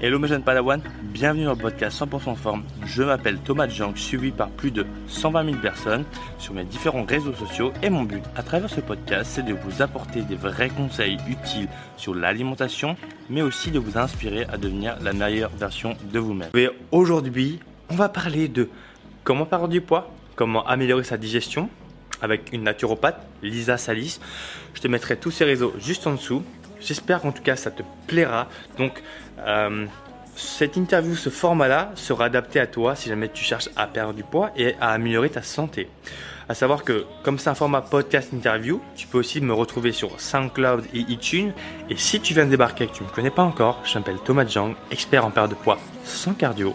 Hello mes jeunes Padawan, bienvenue dans le podcast 100% forme. Je m'appelle Thomas Jang, suivi par plus de 120 000 personnes sur mes différents réseaux sociaux et mon but à travers ce podcast c'est de vous apporter des vrais conseils utiles sur l'alimentation mais aussi de vous inspirer à devenir la meilleure version de vous-même. Et aujourd'hui on va parler de comment perdre du poids, comment améliorer sa digestion avec une naturopathe, Lisa Salis. Je te mettrai tous ces réseaux juste en dessous. J'espère qu'en tout cas ça te plaira. Donc euh, cette interview, ce format-là sera adapté à toi si jamais tu cherches à perdre du poids et à améliorer ta santé. À savoir que comme c'est un format podcast interview, tu peux aussi me retrouver sur SoundCloud et iTunes. Et si tu viens de débarquer et que tu ne me connais pas encore, je m'appelle Thomas Jang, expert en perte de poids sans cardio.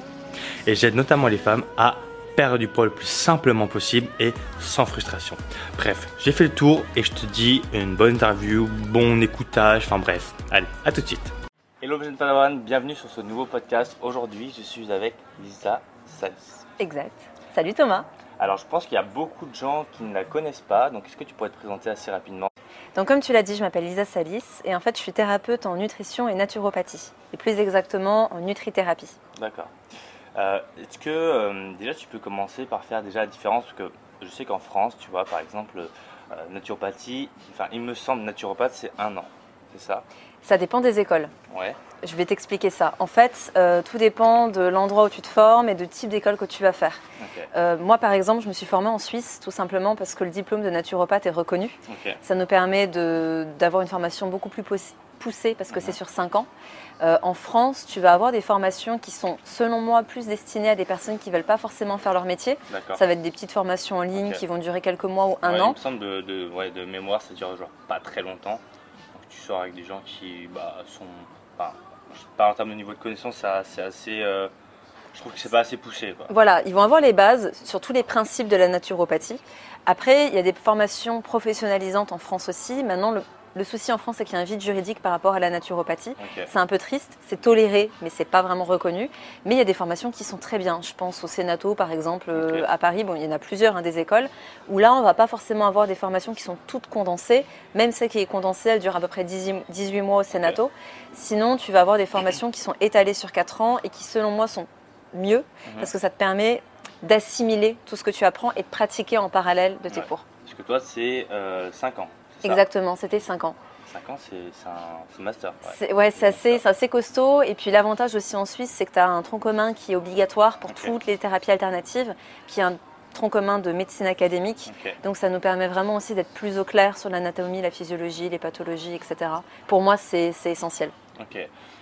Et j'aide notamment les femmes à perdre du poids le plus simplement possible et sans frustration. Bref, j'ai fait le tour et je te dis une bonne interview, bon écoutage, enfin bref. Allez, à tout de suite. Hello Padawan, bienvenue sur ce nouveau podcast. Aujourd'hui, je suis avec Lisa Salis. Exact. Salut Thomas. Alors, je pense qu'il y a beaucoup de gens qui ne la connaissent pas, donc est-ce que tu pourrais te présenter assez rapidement? Donc comme tu l'as dit, je m'appelle Lisa Salis et en fait, je suis thérapeute en nutrition et naturopathie, et plus exactement en nutrithérapie. D'accord. Euh, Est-ce que euh, déjà tu peux commencer par faire déjà la différence Parce que je sais qu'en France, tu vois, par exemple, euh, naturopathie, enfin, il me semble naturopathe, c'est un an, c'est ça? Ça dépend des écoles. Ouais. Je vais t'expliquer ça. En fait, euh, tout dépend de l'endroit où tu te formes et du type d'école que tu vas faire. Euh, moi, par exemple, je me suis formée en Suisse, tout simplement parce que le diplôme de naturopathe est reconnu. Ça nous permet d'avoir une formation beaucoup plus poussée parce que Mhm. c'est sur 5 ans. Euh, en France, tu vas avoir des formations qui sont, selon moi, plus destinées à des personnes qui ne veulent pas forcément faire leur métier. Ça va être des petites formations en ligne qui vont durer quelques mois ou un Ouais, an. Il me semble de, de, ouais, de mémoire, ça dure genre pas très longtemps. Avec des gens qui bah, sont. Pas en termes de niveau de connaissance, c'est assez. euh, je trouve que c'est pas assez poussé. Voilà, ils vont avoir les bases sur tous les principes de la naturopathie. Après, il y a des formations professionnalisantes en France aussi. Maintenant, le, le souci en France, c'est qu'il y a un vide juridique par rapport à la naturopathie. C'est un peu triste, c'est toléré, mais c'est pas vraiment reconnu. Mais il y a des formations qui sont très bien. Je pense au Sénato, par exemple, euh, à Paris. Bon, il y en a plusieurs, hein, des écoles, où là, on va pas forcément avoir des formations qui sont toutes condensées. Même celle qui est condensée, elle dure à peu près 18 18 mois au Sénato. Sinon, tu vas avoir des formations qui sont étalées sur 4 ans et qui, selon moi, sont mieux Mhm. parce que ça te permet d'assimiler tout ce que tu apprends et de pratiquer en parallèle de tes Ouais. cours. Parce que toi, c'est 5 ans. Exactement, c'était 5 ans. 5 ans, c'est un, master. Ouais. C'est ouais, c'est assez, assez costaud. Et puis l'avantage aussi en Suisse, c'est que tu as un tronc commun qui est obligatoire pour toutes les thérapies alternatives, qui est un tronc commun de médecine académique. Donc ça nous permet vraiment aussi d'être plus au clair sur l'anatomie, la physiologie, les pathologies, etc. Pour moi, c'est essentiel. Ok.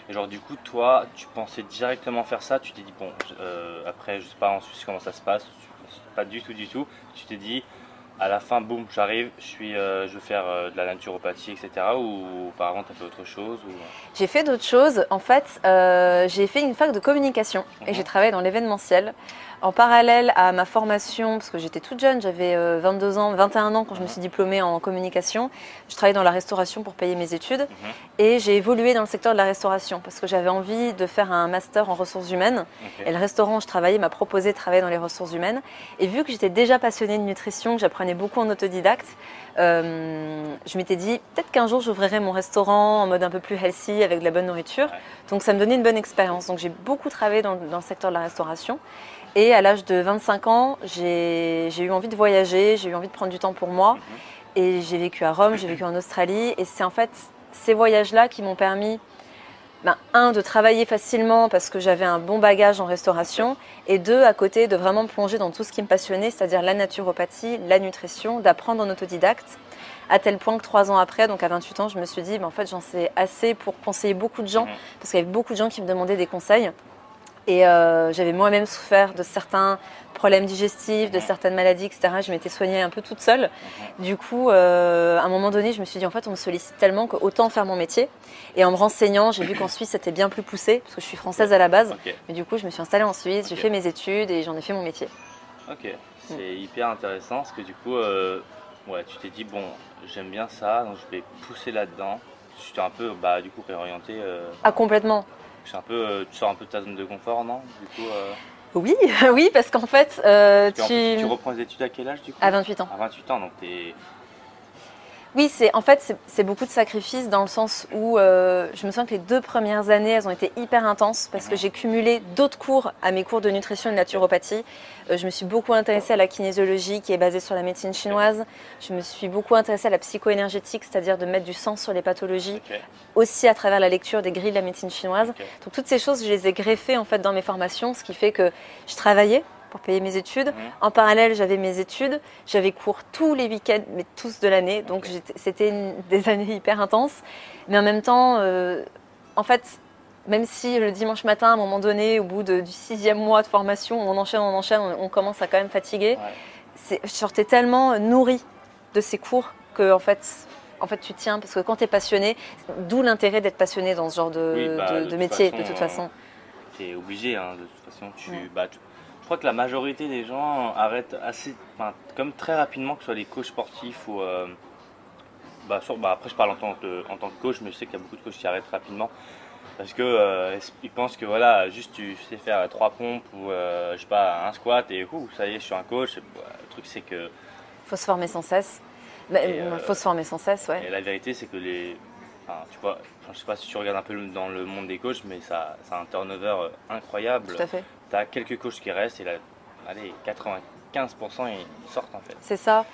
Et genre, du coup, toi, tu pensais directement faire ça? Tu t'es dit, bon, euh, après, je sais pas en Suisse comment ça se passe, pas du tout, du tout. Tu t'es dit, à la fin, boum, j'arrive, je suis, euh, je veux faire euh, de la naturopathie, etc. Ou auparavant, tu as fait autre chose ou... J'ai fait d'autres choses. En fait, euh, j'ai fait une fac de communication et Mhm. j'ai travaillé dans l'événementiel. En parallèle à ma formation, parce que j'étais toute jeune, j'avais euh, 22 ans, 21 ans quand je me suis diplômée en communication, je travaillais dans la restauration pour payer mes études Mhm. et j'ai évolué dans le secteur de la restauration parce que j'avais envie de faire un master en ressources humaines et le restaurant où je travaillais m'a proposé de travailler dans les ressources humaines. Et vu que j'étais déjà passionnée de nutrition, que j'apprenais beaucoup en autodidacte, euh, je m'étais dit peut-être qu'un jour j'ouvrirai mon restaurant en mode un peu plus healthy avec de la bonne nourriture. Ouais. Donc ça me donnait une bonne expérience. Donc j'ai beaucoup travaillé dans, dans le secteur de la restauration. Et à l'âge de 25 ans, j'ai eu envie de voyager, j'ai eu envie de prendre du temps pour moi. Mhm. Et j'ai vécu à Rome, j'ai vécu en Australie. Et c'est en fait ces voyages-là qui m'ont permis, ben, un, de travailler facilement parce que j'avais un bon bagage en restauration. Et deux, à côté, de vraiment me plonger dans tout ce qui me passionnait, c'est-à-dire la naturopathie, la nutrition, d'apprendre en autodidacte. À tel point que trois ans après, donc à 28 ans, je me suis dit, ben, en fait, j'en sais assez pour conseiller beaucoup de gens, Mhm. parce qu'il y avait beaucoup de gens qui me demandaient des conseils. Et euh, j'avais moi-même souffert de certains problèmes digestifs, de Mhm. certaines maladies, etc. Je m'étais soignée un peu toute seule. Du coup, euh, à un moment donné, je me suis dit, en fait, on me sollicite tellement qu'autant faire mon métier. Et en me renseignant, j'ai vu qu'en Suisse, c'était bien plus poussé, parce que je suis française à la base. Mais du coup, je me suis installée en Suisse, j'ai fait mes études et j'en ai fait mon métier. Ok. C'est hyper intéressant parce que du coup, euh, ouais, tu t'es dit, bon, j'aime bien ça, donc je vais pousser là-dedans. Tu t'es un peu, bah, du coup, réorienté. euh, Ah, complètement. Un peu, euh, tu sors un peu de ta zone de confort, non Du coup, euh, Oui, oui, parce qu'en fait, euh, qu'en plus, tu... tu reprends les études à quel âge du coup? À 28 ans. À 28 ans, donc. Oui, c'est en fait c'est- beaucoup de sacrifices dans le sens où euh, je me souviens que les deux premières années elles ont été hyper intenses parce que j'ai cumulé d'autres cours à mes cours de nutrition et de naturopathie. Euh, je me suis beaucoup intéressée à la kinésiologie qui est basée sur la médecine chinoise. Je me suis beaucoup intéressée à la psycho-énergétique, c'est-à-dire de mettre du sens sur les pathologies, aussi à travers la lecture des grilles de la médecine chinoise. Donc toutes ces choses, je les ai greffées en fait dans mes formations, ce qui fait que je travaillais pour payer mes études. En parallèle, j'avais mes études, j'avais cours tous les week-ends, mais tous de l'année, donc c'était des années hyper intenses. Mais en même temps, euh, en fait, même si le dimanche matin, à un moment donné, au bout de- du sixième mois de formation, on enchaîne, on enchaîne, on, on commence à quand même fatiguer, Ouais. je sortais tellement nourrie de ces cours que en fait, en fait, tu tiens parce que quand tu es passionné, d'où l'intérêt d'être passionné dans ce genre de, Oui, bah, de- de de toute métier, façon, de toute façon. T'es obligé, hein, de toute façon. Tu, Ouais. bah, tu- crois que la majorité des gens arrêtent assez, enfin, comme très rapidement, que ce soit les coachs sportifs ou. euh, bah, sur- bah, après, je parle en tant, que, en tant que coach, mais je sais qu'il y a beaucoup de coachs qui arrêtent rapidement. Parce que euh, ils pensent que voilà, juste tu sais faire trois pompes ou euh, je sais pas, un squat et ouh, ça y est, je suis un coach. Bah, le truc, c'est que faut se former sans cesse. Il euh, faut se former sans cesse, ouais. Et la vérité, c'est que les. Enfin, tu vois, je sais pas si tu regardes un peu dans le monde des coachs, mais ça, ça a un turnover incroyable. Tout à fait. Tu as quelques coachs qui restent et là, allez, 95% ils sortent en fait. C'est ça.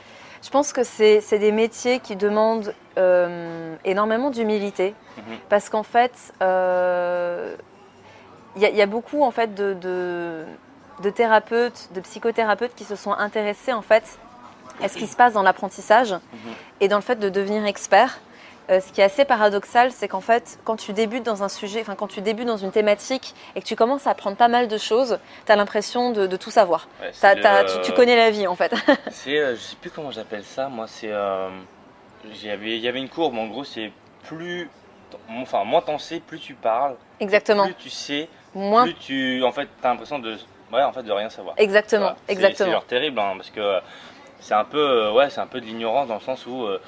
Je pense que c'est des métiers qui demandent euh, énormément d'humilité Mhm. parce qu'en fait, euh, il y, a- il y a beaucoup en fait de, de- de thérapeutes, de psychothérapeutes qui se sont intéressés en fait à ce qui se passe dans l'apprentissage et dans le fait de devenir expert. Euh, ce qui est assez paradoxal, c'est qu'en fait, quand tu débutes dans un sujet, enfin quand tu débutes dans une thématique et que tu commences à apprendre pas mal de choses, tu as l'impression de, de tout savoir. Ouais, c'est T'as- le- t'as- tu, tu connais la vie en fait. C'est, euh, je sais plus comment j'appelle ça, moi c'est. euh, Il y avait une courbe, en gros, c'est plus. Enfin, moins t'en sais, plus tu parles. Exactement. Plus tu sais, Moins plus tu. En fait, t'as l'impression de. Ouais, en fait, de rien savoir. Exactement, Voilà. C'est- C'est exactement. genre terrible, hein, parce que euh, c'est un peu, euh, ouais, c'est un peu de l'ignorance dans le sens où, euh,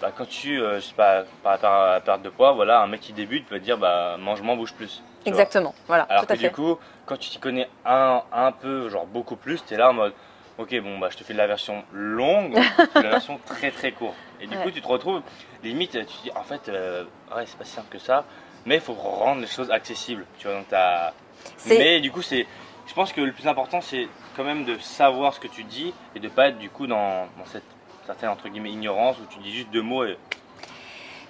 bah, quand tu, euh, je sais pas, par rapport à la perte de poids, voilà, un mec qui débute peut te dire, bah, mange moins, bouge plus. tu vois. Exactement, voilà, Alors tout que à du fait. coup, quand tu t'y connais un, un peu, genre beaucoup plus, t'es là en mode, ok, bon, bah, je te fais de la version longue, de la version très très courte. Et du Ouais. coup, tu te retrouves, limite, tu te dis, en fait, euh, ouais, c'est pas si simple que ça, mais il faut rendre les choses accessibles, tu vois, donc. C'est- Mais du coup, c'est. Je pense que le plus important, c'est quand même de savoir ce que tu dis et de pas être du coup dans, dans cette certaine entre guillemets ignorance où tu dis juste deux mots et.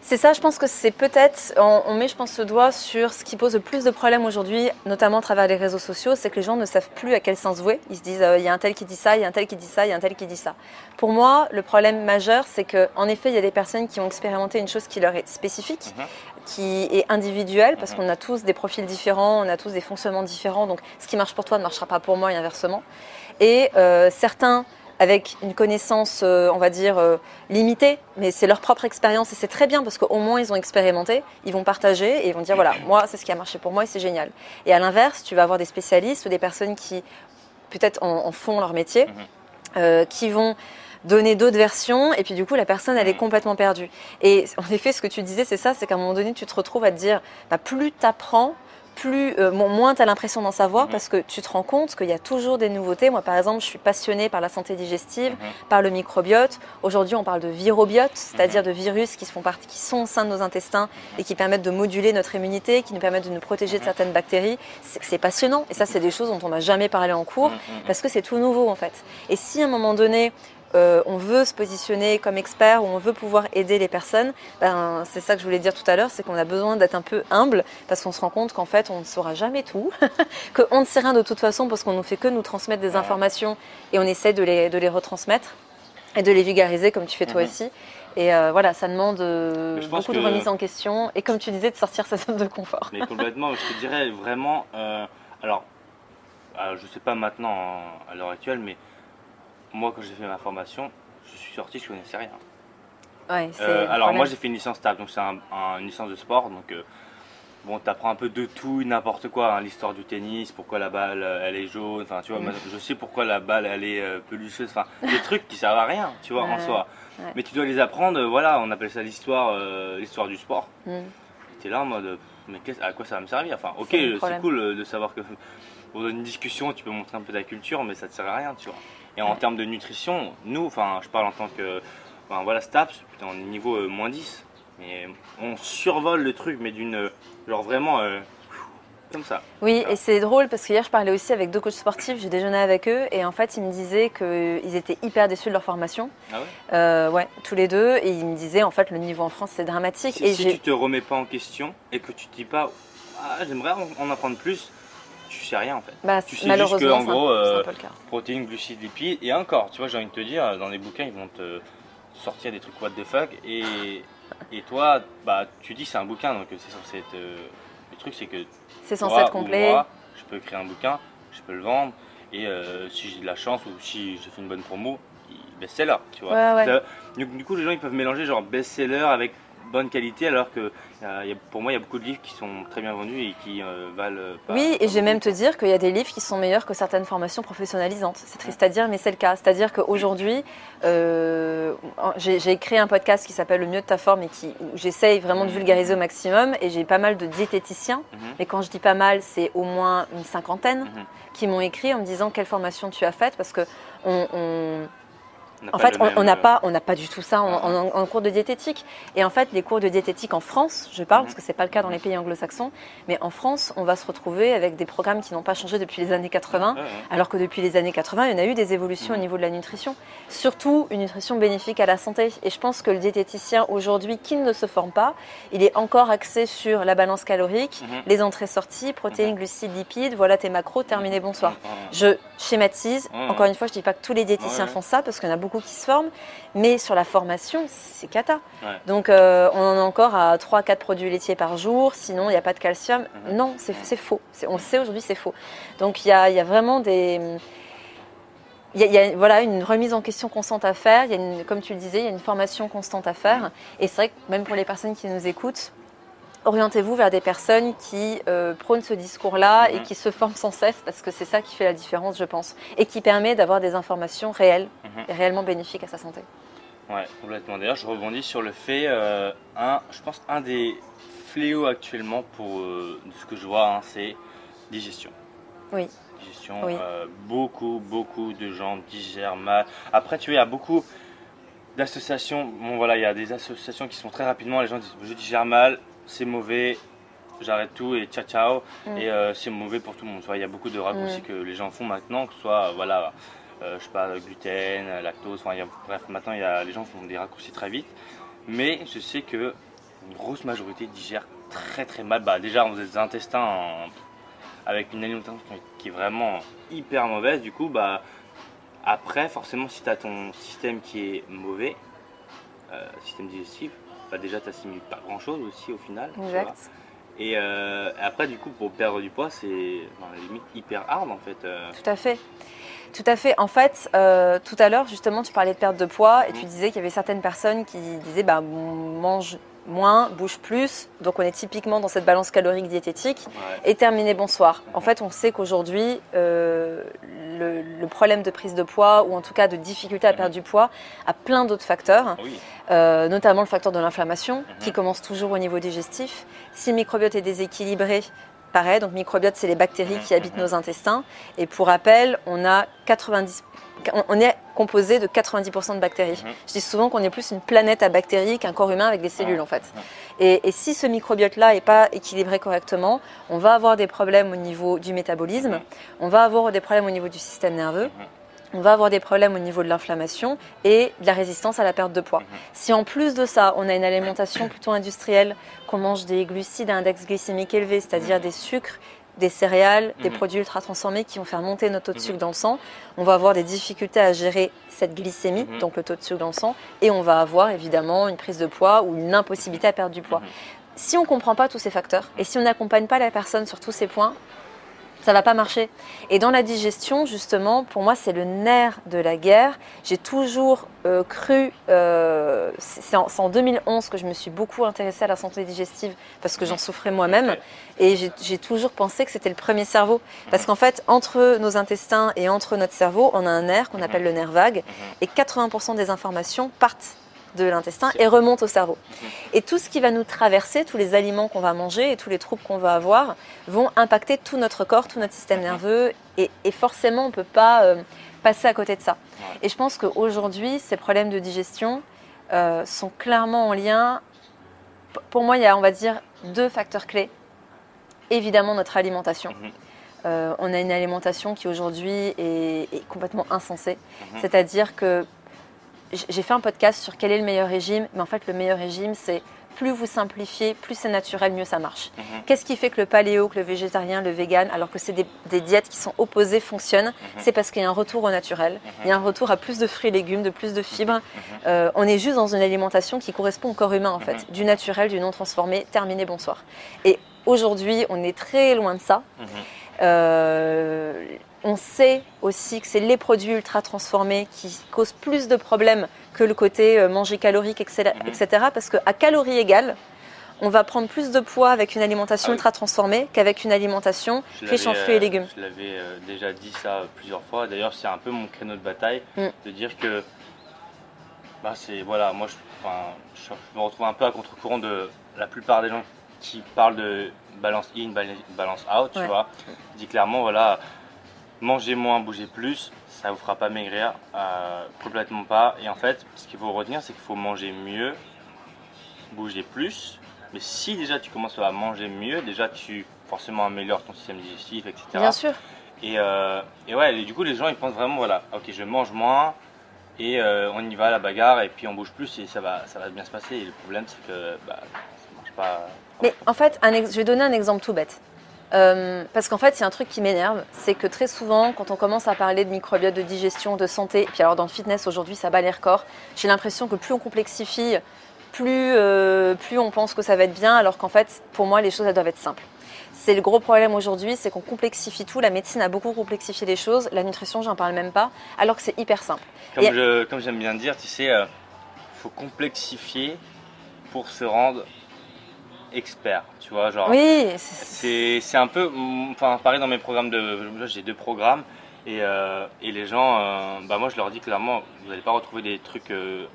C'est ça, je pense que c'est peut-être, on, met je pense le doigt sur ce qui pose le plus de problèmes aujourd'hui, notamment à travers les réseaux sociaux, c'est que les gens ne savent plus à quel sens vouer. Ils se disent, euh, il y a un tel qui dit ça, il y a un tel qui dit ça, il y a un tel qui dit ça. Pour moi, le problème majeur, c'est que en effet, il y a des personnes qui ont expérimenté une chose qui leur est spécifique, Mhm. qui est individuelle, parce Mhm. qu'on a tous des profils différents, on a tous des fonctionnements différents, donc ce qui marche pour toi ne marchera pas pour moi et inversement. Et euh, certains avec une connaissance, euh, on va dire, euh, limitée, mais c'est leur propre expérience et c'est très bien parce qu'au moins ils ont expérimenté, ils vont partager et ils vont dire voilà, moi c'est ce qui a marché pour moi et c'est génial. Et à l'inverse, tu vas avoir des spécialistes ou des personnes qui peut-être en, en font leur métier, Mhm. euh, qui vont donner d'autres versions et puis du coup la personne elle est Mhm. complètement perdue. Et en effet ce que tu disais c'est ça, c'est qu'à un moment donné tu te retrouves à te dire bah, plus tu apprends, plus, euh, mo- moins tu as l'impression d'en savoir Mhm. parce que tu te rends compte qu'il y a toujours des nouveautés. Moi par exemple je suis passionnée par la santé digestive, Mhm. par le microbiote. Aujourd'hui on parle de virobiote, c'est-à-dire de virus qui, se font partie, qui sont au sein de nos intestins et qui permettent de moduler notre immunité, qui nous permettent de nous protéger de Mhm. certaines bactéries. C'est passionnant et ça c'est des choses dont on n'a jamais parlé en cours Mhm, mhm. parce que c'est tout nouveau en fait. Et si à un moment donné, euh, on veut se positionner comme expert ou on veut pouvoir aider les personnes, ben, c'est ça que je voulais dire tout à l'heure, c'est qu'on a besoin d'être un peu humble parce qu'on se rend compte qu'en fait on ne saura jamais tout, qu'on ne sait rien de toute façon parce qu'on ne fait que nous transmettre des informations et on essaie de les, de les retransmettre et de les vulgariser comme tu fais toi Mhm. aussi. Et euh, voilà, ça demande euh, beaucoup de remise en question et comme tu disais, de sortir sa zone de confort. Mais complètement, je te dirais vraiment. euh, alors, euh, je sais pas maintenant en- à l'heure actuelle, mais moi quand j'ai fait ma formation, je suis sorti, je connaissais rien. Ouais, Euh, alors moi j'ai fait une licence TAP, donc c'est un- un- une licence de sport, donc euh, bon t'apprends un peu de tout, n'importe quoi, hein, l'histoire du tennis, pourquoi la balle euh, elle est jaune, enfin tu vois, Mm. moi, je sais pourquoi la balle elle est euh, pelucheuse, enfin des trucs qui servent à rien, tu vois, en soi. ouais. Mais tu dois les apprendre, voilà, on appelle ça l'histoire, l'histoire du sport. Mm. T'es là en mode, mais à quoi ça va me servir? Enfin, ok, C'est cool de savoir que dans une discussion, tu peux montrer un peu ta culture, mais ça te sert à rien, tu vois. Et en termes de nutrition, nous, enfin, je parle en tant que enfin, voilà, Staps, putain, on est niveau euh, moins 10. Mais on survole le truc, mais d'une. Genre vraiment. euh, comme ça. Oui, et c'est drôle parce qu'hier je parlais aussi avec deux coachs sportifs, j'ai déjeuné avec eux et en fait ils me disaient qu'ils étaient hyper déçus de leur formation. Ah ouais? Euh, ouais, tous les deux, et ils me disaient en fait le niveau en France c'est dramatique. Si, et si tu te remets pas en question et que tu te dis pas, ah, j'aimerais en apprendre plus, tu sais rien en fait. bah, tu sais juste malheureusement, que, en gros, euh. Protéines, glucides, lipides, et encore, tu vois, j'ai envie de te dire, dans les bouquins, ils vont te sortir des trucs what the fuck, et, et toi, bah, tu dis c'est un bouquin, donc c'est censé être. euh, le truc, c'est que C'est censé être complet. moi, je peux écrire un bouquin, je peux le vendre, et euh, si j'ai de la chance ou si je fais une bonne promo, best-seller, tu vois. Ouais, du coup, les gens ils peuvent mélanger genre best-seller avec bonne qualité, alors que euh, pour moi, il y a beaucoup de livres qui sont très bien vendus et qui euh, valent euh, pas. Oui, et je vais même te dire qu'il y a des livres qui sont meilleurs que certaines formations professionnalisantes. C'est triste à dire, mais c'est le cas. C'est-à-dire qu'aujourd'hui, euh, j'ai créé un podcast qui s'appelle Le mieux de ta forme et qui, où j'essaye vraiment de vulgariser au maximum. Et j'ai pas mal de diététiciens. Mhm. Mais quand je dis pas mal, c'est au moins une cinquantaine Mhm. qui m'ont écrit en me disant quelle formation tu as faite parce que on- on, On n'a En fait, on- n'a euh, pas, on n'a pas du tout ça en, Ouais. en- en cours de diététique. Et en fait, les cours de diététique en France, je parle Mhm. parce que c'est pas le cas dans les pays anglo-saxons, mais en France, on va se retrouver avec des programmes qui n'ont pas changé depuis les années 80, ouais, ouais. alors que depuis les années 80, il y en a eu des évolutions au Mhm. niveau de la nutrition, surtout une nutrition bénéfique à la santé. Et je pense que le diététicien aujourd'hui, qui ne se forme pas, il est encore axé sur la balance calorique, Mhm. les entrées-sorties, protéines, glucides, lipides. Voilà tes macros, terminé, bonsoir. Mhm. Je schématise. Mhm. Encore une fois, je dis pas que tous les diététiciens font ça parce qu'il y en a beaucoup qui se forment, mais sur la formation, c'est cata. Ouais. Donc, euh, on en a encore à 3-4 produits laitiers par jour, sinon il n'y a pas de calcium. Mhm. Non, c'est faux. On le sait aujourd'hui, c'est faux. Donc, il y a, il y a vraiment des. Il y, a, il y a, voilà, une remise en question constante à faire. Il y a une, comme tu le disais, il y a une formation constante à faire. Et c'est vrai que même pour les personnes qui nous écoutent, orientez-vous vers des personnes qui euh, prônent ce discours-là et Mhm. qui se forment sans cesse parce que c'est ça qui fait la différence, je pense, et qui permet d'avoir des informations réelles Mhm. et réellement bénéfiques à sa santé. Ouais, complètement. D'ailleurs, je rebondis sur le fait, euh, un, je pense un des fléaux actuellement pour euh, ce que je vois, hein, c'est digestion. Oui. Digestion. Oui. beaucoup, beaucoup de gens digèrent mal. Après, tu vois, il y a beaucoup d'associations. Bon, voilà, il y a des associations qui sont très rapidement. Les gens disent, je digère mal, c'est mauvais. J'arrête tout et ciao ciao Mm. et euh, c'est mauvais pour tout le monde. Il y a beaucoup de raccourcis Mm. que les gens font maintenant, que ce soit voilà, euh, je sais pas, gluten, lactose, enfin, il y a- bref, maintenant y a, les gens font des raccourcis très vite. Mais je sais que une grosse majorité digère très très mal. Bah, déjà, on a des intestins en- avec une alimentation qui est vraiment hyper mauvaise. Du coup, bah, après, forcément, si tu as ton système qui est mauvais, euh, système digestif, bah, déjà, tu n'assimiles pas grand chose aussi au final. Exact. Et euh, après, du coup, pour perdre du poids, c'est limite hyper hard en fait. euh. Tout à fait. Tout à fait. En fait, euh, tout à l'heure, justement, tu parlais de perte de poids et tu Mhm. disais qu'il y avait certaines personnes qui disaient bah, mange moins, bouge plus. Donc, on est typiquement dans cette balance calorique diététique. Ouais. Et terminé, bonsoir. En Mhm. fait, on sait qu'aujourd'hui, euh, le, le problème de prise de poids, ou en tout cas de difficulté à Mhm. perdre du poids, a plein d'autres facteurs, Oui. euh, notamment le facteur de l'inflammation, Mhm. qui commence toujours au niveau digestif. Si le microbiote est déséquilibré, donc microbiote, c'est les bactéries Mhm. qui habitent Mhm. nos intestins. Et pour rappel, on a 90... on- est composé de 90% de bactéries. Mhm. Je dis souvent qu'on est plus une planète à bactéries qu'un corps humain avec des cellules en fait. Mhm. Et, et si ce microbiote-là n'est pas équilibré correctement, on va avoir des problèmes au niveau du métabolisme, Mhm. on va avoir des problèmes au niveau du système nerveux, Mhm. On va avoir des problèmes au niveau de l'inflammation et de la résistance à la perte de poids. Mhm. Si en plus de ça, on a une alimentation plutôt industrielle, qu'on mange des glucides à index glycémique élevé, c'est-à-dire Mhm. des sucres, des céréales, des Mhm. produits ultra transformés qui vont faire monter notre taux de sucre dans le sang, on va avoir des difficultés à gérer cette glycémie, donc le taux de sucre dans le sang, et on va avoir évidemment une prise de poids ou une impossibilité à perdre du poids. Si on ne comprend pas tous ces facteurs et si on n'accompagne pas la personne sur tous ces points, ça va pas marcher. Et dans la digestion, justement, pour moi, c'est le nerf de la guerre. J'ai toujours euh, cru, euh, c'est en, c'est en 2011 que je me suis beaucoup intéressée à la santé digestive parce que j'en souffrais moi-même. Et j'ai- toujours pensé que c'était le premier cerveau. Parce qu'en fait, entre nos intestins et entre notre cerveau, on a un nerf qu'on appelle le nerf vague. Et 80% des informations partent de l'intestin et remontent au cerveau. Et tout ce qui va nous traverser, tous les aliments qu'on va manger et tous les troubles qu'on va avoir, vont impacter tout notre corps, tout notre système Mhm. nerveux. Et, et forcément, on ne peut pas euh, passer à côté de ça. Et je pense qu'aujourd'hui, ces problèmes de digestion, euh, sont clairement en lien. P- Pour moi, il y a, on va dire, deux facteurs clés. Évidemment, notre alimentation. Mhm. Euh, on a une alimentation qui aujourd'hui est, est complètement insensée. Mhm. C'est-à-dire que j'ai fait un podcast sur quel est le meilleur régime, mais en fait, le meilleur régime, c'est plus vous simplifiez, plus c'est naturel, mieux ça marche. Mhm. Qu'est-ce qui fait que le paléo, que le végétarien, le vegan, alors que c'est des, des diètes qui sont opposées, fonctionnent C'est parce qu'il y a un retour au naturel, il y a un retour à plus de fruits et légumes, de plus de fibres. Euh, on est juste dans une alimentation qui correspond au corps humain, en fait. Du naturel, du non transformé, terminé, bonsoir. Et aujourd'hui, on est très loin de ça. Mhm. Euh, on sait aussi que c'est les produits ultra transformés qui causent plus de problèmes que le côté euh, manger calorique, etc. Parce qu'à calories égales, on va prendre plus de poids avec une alimentation Ah oui. ultra transformée qu'avec une alimentation riche en fruits et euh, légumes. Je l'avais euh, déjà dit ça plusieurs fois. D'ailleurs, c'est un peu mon créneau de bataille Mm. de dire que bah, c'est voilà, moi je, enfin, je, je me retrouve un peu à contre-courant de la plupart des gens qui parlent de balance in, bal- balance out, tu Ouais. vois. Je dis clairement, voilà, mangez moins, bougez plus, ça vous fera pas maigrir, euh, complètement pas. Et en fait, ce qu'il faut retenir, c'est qu'il faut manger mieux, bouger plus. Mais si déjà tu commences à manger mieux, déjà tu forcément améliores ton système digestif, etc. Bien sûr. Et, euh, et ouais, et du coup, les gens ils pensent vraiment, voilà, ok, je mange moins et euh, on y va à la bagarre et puis on bouge plus et ça va, ça va bien se passer. Et le problème, c'est que bah, ça marche pas. Mais en fait, un je vais donner un exemple tout bête. Euh, parce qu'en fait, il y a un truc qui m'énerve, c'est que très souvent, quand on commence à parler de microbiote, de digestion, de santé, et puis alors dans le fitness aujourd'hui, ça bat les records, j'ai l'impression que plus on complexifie, plus, euh, plus on pense que ça va être bien, alors qu'en fait, pour moi, les choses, elles doivent être simples. C'est le gros problème aujourd'hui, c'est qu'on complexifie tout. La médecine a beaucoup complexifié les choses, la nutrition, j'en parle même pas, alors que c'est hyper simple. Comme Et- je- comme j'aime bien dire, tu sais, il faut complexifier pour se rendre expert. Tu vois, genre. Oui, c'est- un peu, mm, enfin pareil dans mes programmes de, j'ai deux programmes et, euh, et les gens, euh, bah moi je leur dis clairement, vous n'allez pas retrouver des trucs euh,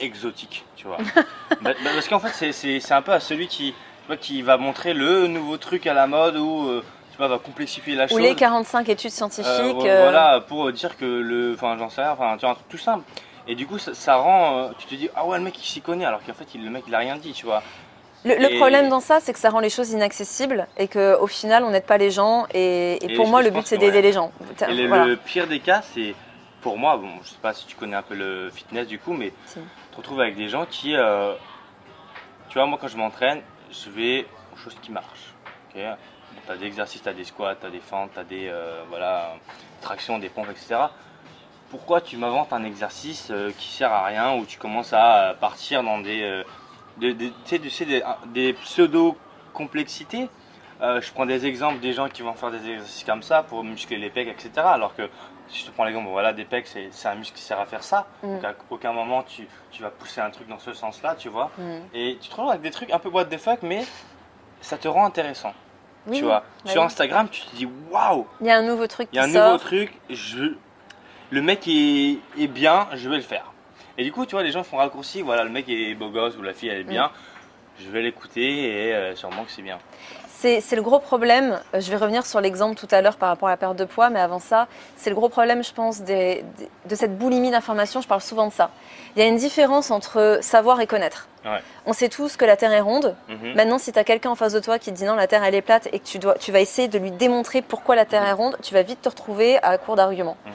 exotiques, tu vois. Bah, bah, parce qu'en fait c'est- un peu à celui qui, tu vois, qui va montrer le nouveau truc à la mode ou tu vois va complexifier la ou chose. les 45 études scientifiques. vo- euh, Voilà, pour dire que le. Enfin, j'en sais rien, enfin, tu vois, un truc tout simple. Et du coup, ça, ça rend. euh, tu te dis, ah ouais, le mec il s'y connaît, alors qu'en fait, il, le mec il a rien dit, tu vois. Le, problème dans ça, c'est que ça rend les choses inaccessibles et qu'au final, on n'aide pas les gens. Et, et Et pour moi, le but, c'est d'aider ouais. les gens. Et le, Voilà. le pire des cas, c'est pour moi, bon, je sais pas si tu connais un peu le fitness du coup, mais Si. tu te retrouves avec des gens qui, euh, tu vois, moi quand je m'entraîne, je vais aux choses qui marchent. ok? Tu as des exercices, tu as des squats, tu as des fentes, tu as des euh, voilà, tractions, des pompes, etc. Pourquoi tu m'inventes un exercice euh, qui sert à rien où tu commences à partir dans des, euh, des, des- tu sais, tu sais, des, des pseudo-complexités euh, je prends des exemples des gens qui vont faire des exercices comme ça pour muscler les pecs, etc. Alors que si je te prends l'exemple, voilà, des pecs, c'est un muscle qui sert à faire ça. Mm. Donc à aucun moment tu, tu vas pousser un truc dans ce sens-là, tu vois. Mm. Et tu te retrouves avec des trucs un peu what the fuck, mais ça te rend intéressant. Oui, tu vois. bah Sur oui. Instagram, tu te dis waouh, Il y a un nouveau truc il y a un nouveau truc, je... le mec est, est bien, je vais le faire. Et du coup, tu vois, les gens font raccourci, voilà, le mec est beau gosse ou la fille elle est bien, je vais l'écouter et euh, sûrement que c'est bien. C'est le gros problème. Euh, Je vais revenir sur l'exemple tout à l'heure par rapport à la perte de poids, mais avant ça, c'est le gros problème, je pense, des- des- de cette boulimie d'information. Je parle souvent de ça. Il y a une différence entre savoir et connaître. Ouais. On sait tous que la Terre est ronde. Mhm. Maintenant, si tu as quelqu'un en face de toi qui te dit non, la Terre elle est plate et que tu, dois, tu vas essayer de lui démontrer pourquoi la Terre est ronde, tu vas vite te retrouver à court d'arguments. Mhm.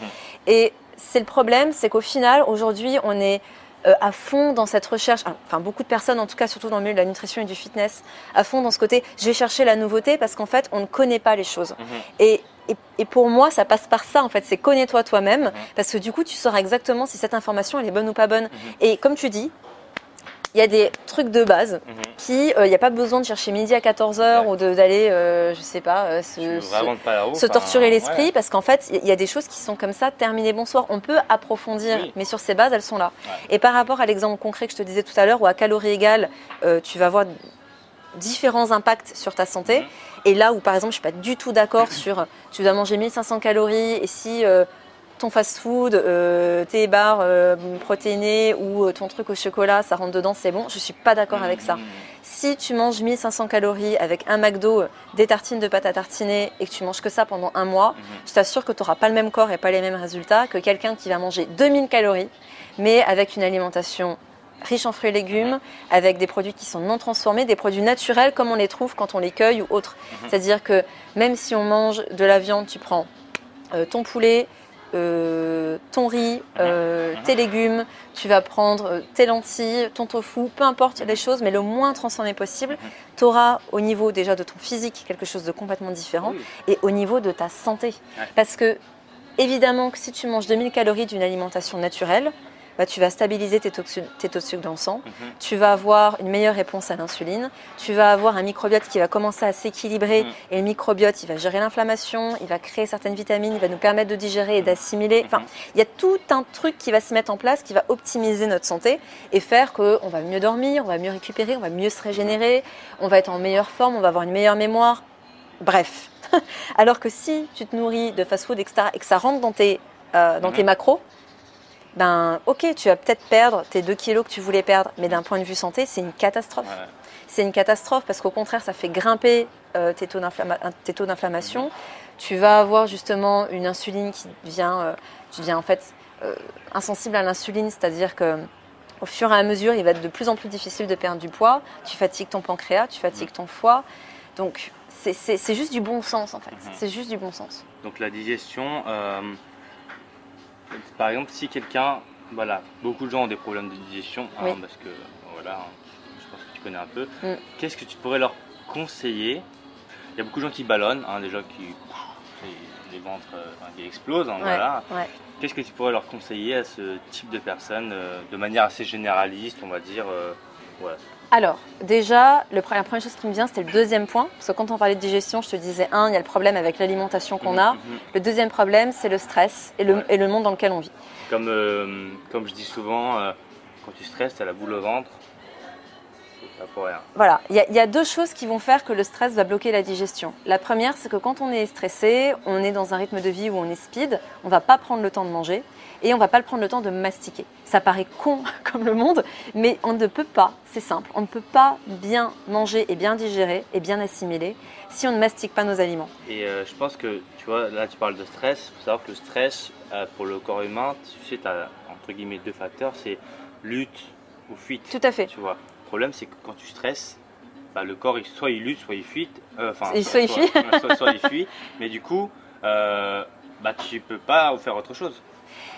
Et c'est le problème, c'est qu'au final, aujourd'hui, on est euh, à fond dans cette recherche, ah, enfin beaucoup de personnes, en tout cas surtout dans le milieu de la nutrition et du fitness, à fond dans ce côté, je vais chercher la nouveauté parce qu'en fait, on ne connaît pas les choses. Mhm. Et, et, et pour moi, ça passe par ça, en fait, c'est connais-toi toi-même, Mhm. parce que du coup, tu sauras exactement si cette information, elle est bonne ou pas bonne. Mhm. Et comme tu dis, il y a des trucs de base Mhm. qui, euh, il n'y a pas besoin de chercher midi à 14h Ouais. ou d'aller, euh, je sais pas, euh, se, se- pas roue, torturer l'esprit ouais. parce qu'en fait, il y a des choses qui sont comme ça, terminées, bonsoir. On peut approfondir, Oui. mais sur ces bases, elles sont là. Ouais. Et par rapport à l'exemple concret que je te disais tout à l'heure, où à calories égales, euh, tu vas voir différents impacts sur ta santé. Mhm. Et là où, par exemple, je suis pas du tout d'accord sur tu dois manger 1500 calories et si euh, ton fast-food, euh, tes barres euh, protéinées ou euh, ton truc au chocolat, ça rentre dedans, c'est bon. Je suis pas d'accord avec ça. Si tu manges 1500 calories avec un McDo, des tartines de pâte à tartiner et que tu manges que ça pendant un mois, Mhm. je t'assure que tu n'auras pas le même corps et pas les mêmes résultats que quelqu'un qui va manger 2000 calories, mais avec une alimentation riche en fruits et légumes, avec des produits qui sont non transformés, des produits naturels comme on les trouve quand on les cueille ou autres. Mhm. C'est-à-dire que même si on mange de la viande, tu prends euh, ton poulet, euh, ton riz, euh, Mhm. tes légumes, tu vas prendre euh, tes lentilles, ton tofu, peu importe les choses, mais le moins transformé possible. Mhm. Tu auras au niveau déjà de ton physique quelque chose de complètement différent et au niveau de ta santé. Parce que, évidemment, que si tu manges 2000 calories d'une alimentation naturelle, bah, tu vas stabiliser tes, taux de sucre dans le sang, Mhm. tu vas avoir une meilleure réponse à l'insuline, tu vas avoir un microbiote qui va commencer à s'équilibrer Mhm. et le microbiote, il va gérer l'inflammation, il va créer certaines vitamines, il va nous permettre de digérer et d'assimiler. Enfin, Mhm. il y a tout un truc qui va se mettre en place qui va optimiser notre santé et faire qu'on va mieux dormir, on va mieux récupérer, on va mieux se régénérer, on va être en meilleure forme, on va avoir une meilleure mémoire. Bref. Alors que si tu te nourris de fast-food etc., et que ça rentre dans tes, euh, dans Mhm. tes macros, ben ok, tu vas peut-être perdre tes 2 kilos que tu voulais perdre, mais d'un point de vue santé, c'est une catastrophe. Ouais. C'est une catastrophe parce qu'au contraire, ça fait grimper euh, tes taux d'inflammation. Tu vas avoir justement une insuline qui devient, euh, tu deviens en fait euh, insensible à l'insuline, c'est-à-dire que au fur et à mesure, il va être de plus en plus difficile de perdre du poids. Tu fatigues ton pancréas, tu fatigues ton foie. Donc c'est- juste du bon sens en fait. Mhm. C'est juste du bon sens. Donc la digestion, par exemple, si quelqu'un, voilà, beaucoup de gens ont des problèmes de digestion, hein, parce que voilà, je pense que tu connais un peu. Mm. Qu'est-ce que tu pourrais leur conseiller? Il y a beaucoup de gens qui ballonnent, hein, déjà qui les ventres euh, enfin, qui explosent, hein, Ouais, voilà. ouais. Qu'est-ce que tu pourrais leur conseiller à ce type de personnes, euh, de manière assez généraliste, on va dire euh. Alors, déjà, le, la première chose qui me vient, c'était le deuxième point. Parce que quand on parlait de digestion, je te disais, un, il y a le problème avec l'alimentation qu'on a. Mhm, mhm. Le deuxième problème, c'est le stress et le, Ouais. et le monde dans lequel on vit. Comme, euh, comme je dis souvent, euh, quand tu stresses, tu as la boule au ventre, pour rien. Voilà, il y, a- il y a deux choses qui vont faire que le stress va bloquer la digestion. La première, c'est que quand on est stressé, on est dans un rythme de vie où on est speed, on va pas prendre le temps de manger et on va pas le prendre le temps de mastiquer. Ça paraît con comme le monde, mais on ne peut pas, c'est simple, on ne peut pas bien manger et bien digérer et bien assimiler si on ne mastique pas nos aliments. Et euh, je pense que, tu vois, là tu parles de stress, il faut savoir que le stress, euh, pour le corps humain, tu sais, tu as entre guillemets deux facteurs, c'est lutte ou fuite. Tout à fait. Tu vois, le problème c'est que quand tu stresses, bah, le corps, il- soit il lutte, soit il fuit. euh, Enfin, Et soit il fuit. soit, soit il fuit. Mais du coup, euh, bah, tu peux pas faire autre chose.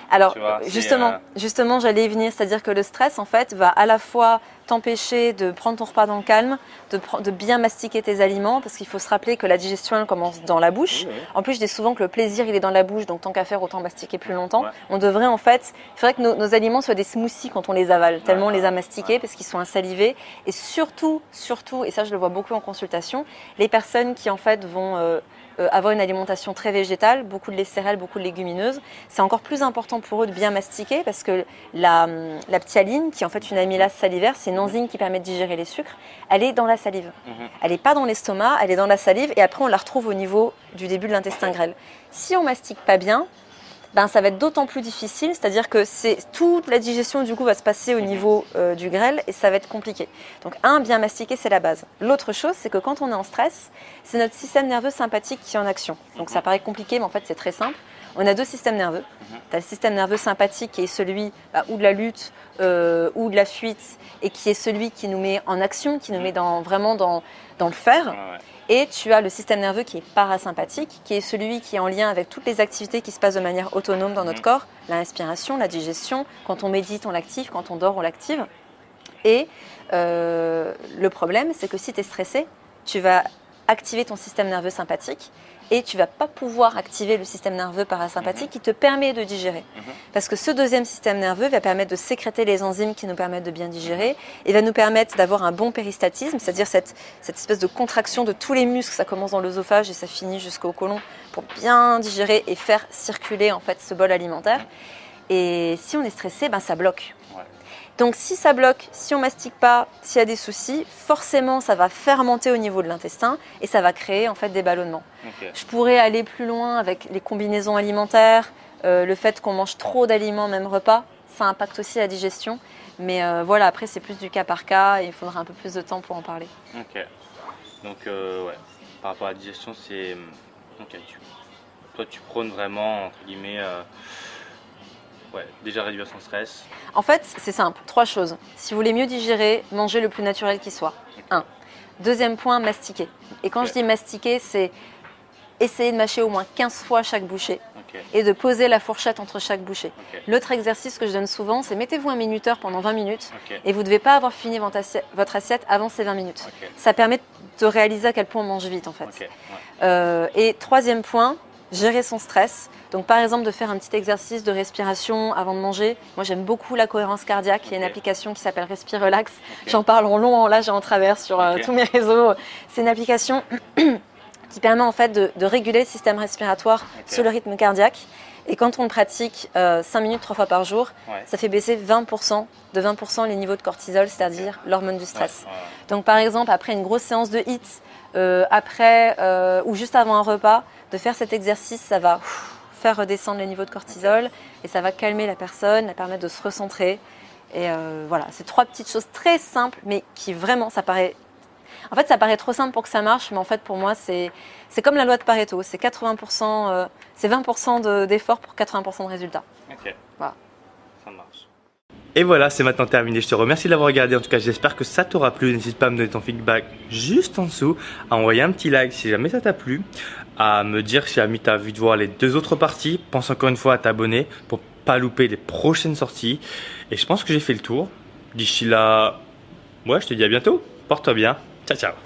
Alors vois, justement, euh, justement, j'allais y venir, c'est-à-dire que le stress en fait va à la fois t'empêcher de prendre ton repas dans le calme, de, bien mastiquer tes aliments, parce qu'il faut se rappeler que la digestion elle commence dans la bouche. Oui, oui. En plus, je dis souvent que le plaisir il est dans la bouche, donc tant qu'à faire autant mastiquer plus longtemps. Ouais. On devrait en fait, il faudrait que nos, nos aliments soient des smoothies quand on les avale, tellement on les a mastiqués ouais. parce qu'ils sont insalivés. Et surtout, surtout, et ça je le vois beaucoup en consultation, les personnes qui en fait vont euh, euh, avoir une alimentation très végétale, beaucoup de céréales, beaucoup de légumineuses, c'est encore plus important pour eux de bien mastiquer parce que la, hum, la ptyaline, qui est en fait une amylase salivaire, c'est une enzyme qui permet de digérer les sucres, elle est dans la salive. Mhm. Elle n'est pas dans l'estomac, elle est dans la salive et après on la retrouve au niveau du début de l'intestin grêle. Si on mastique pas bien, ben ça va être d'autant plus difficile, c'est-à-dire que c'est toute la digestion du coup va se passer au niveau euh, du grêle et ça va être compliqué. Donc un, bien mastiquer, c'est la base. L'autre chose, c'est que quand on est en stress, c'est notre système nerveux sympathique qui est en action. Donc ça paraît compliqué, mais en fait c'est très simple. On a deux systèmes nerveux. Tu as le système nerveux sympathique qui est celui bah, ou de la lutte euh, ou de la fuite et qui est celui qui nous met en action, qui nous met dans, vraiment dans, dans le faire. Et tu as le système nerveux qui est parasympathique, qui est celui qui est en lien avec toutes les activités qui se passent de manière autonome dans notre Mhm. corps, la respiration, la digestion. Quand on médite, on l'active, quand on dort, on l'active. Et euh, le problème, c'est que si tu es stressé, tu vas activer ton système nerveux sympathique et tu vas pas pouvoir activer le système nerveux parasympathique qui te permet de digérer. Mhm. Parce que ce deuxième système nerveux va permettre de sécréter les enzymes qui nous permettent de bien digérer et va nous permettre d'avoir un bon péristatisme, c'est-à-dire cette, cette espèce de contraction de tous les muscles, ça commence dans l'œsophage et ça finit jusqu'au côlon pour bien digérer et faire circuler en fait ce bol alimentaire. Et si on est stressé, ben ça bloque. Donc si ça bloque, si on mastique pas, s'il y a des soucis, forcément ça va fermenter au niveau de l'intestin et ça va créer en fait des ballonnements. Ok. Je pourrais aller plus loin avec les combinaisons alimentaires, euh, le fait qu'on mange trop d'aliments même repas, ça impacte aussi la digestion. Mais euh, voilà, après c'est plus du cas par cas et il faudra un peu plus de temps pour en parler. Ok. Donc, euh, ouais, par rapport à la digestion, c'est. Ok, tu... toi tu prônes vraiment, entre guillemets, Ouais, déjà réduire son stress. En fait, c'est simple, trois choses. Si vous voulez mieux digérer, mangez le plus naturel qui soit. Un. Deuxième point, mastiquer. Et quand je dis mastiquer, c'est essayer de mâcher au moins 15 fois chaque bouchée et de poser la fourchette entre chaque bouchée. L'autre exercice que je donne souvent, c'est mettez-vous un minuteur pendant 20 minutes et vous ne devez pas avoir fini votre assi- votre assiette avant ces 20 minutes. Ça permet de réaliser à quel point on mange vite en fait. ouais. Euh, et troisième point, gérer son stress. Donc par exemple de faire un petit exercice de respiration avant de manger. Moi j'aime beaucoup la cohérence cardiaque. Il y a une application qui s'appelle Respire Relax. J'en parle en long, en large et en travers sur euh, tous mes réseaux. C'est une application qui permet en fait de, de réguler le système respiratoire sur le rythme cardiaque. Et quand on le pratique 5 minutes trois fois par jour, Ouais. ça fait baisser 20%, de 20% les niveaux de cortisol, c'est-à-dire l'hormone du stress. Ouais. Donc par exemple, après une grosse séance de HIIT, euh, après euh, ou juste avant un repas, de faire cet exercice, ça va faire redescendre les niveaux de cortisol et ça va calmer la personne, la permettre de se recentrer. Et euh, voilà, c'est trois petites choses très simples, mais qui vraiment, ça paraît. En fait, ça paraît trop simple pour que ça marche, mais en fait, pour moi, c'est comme la loi de Pareto, c'est 80%, euh, c'est 20% de- d'effort pour 80% de résultats. Ok. Voilà. Et voilà, c'est maintenant terminé. Je te remercie d'avoir regardé. En tout cas, j'espère que ça t'aura plu. N'hésite pas à me donner ton feedback juste en dessous, à envoyer un petit like si jamais ça t'a plu, à me dire si jamais t'as envie de voir les deux autres parties. Pense encore une fois à t'abonner pour pas louper les prochaines sorties. Et je pense que j'ai fait le tour. D'ici là, ouais, je te dis à bientôt. Porte-toi bien. Ciao, ciao.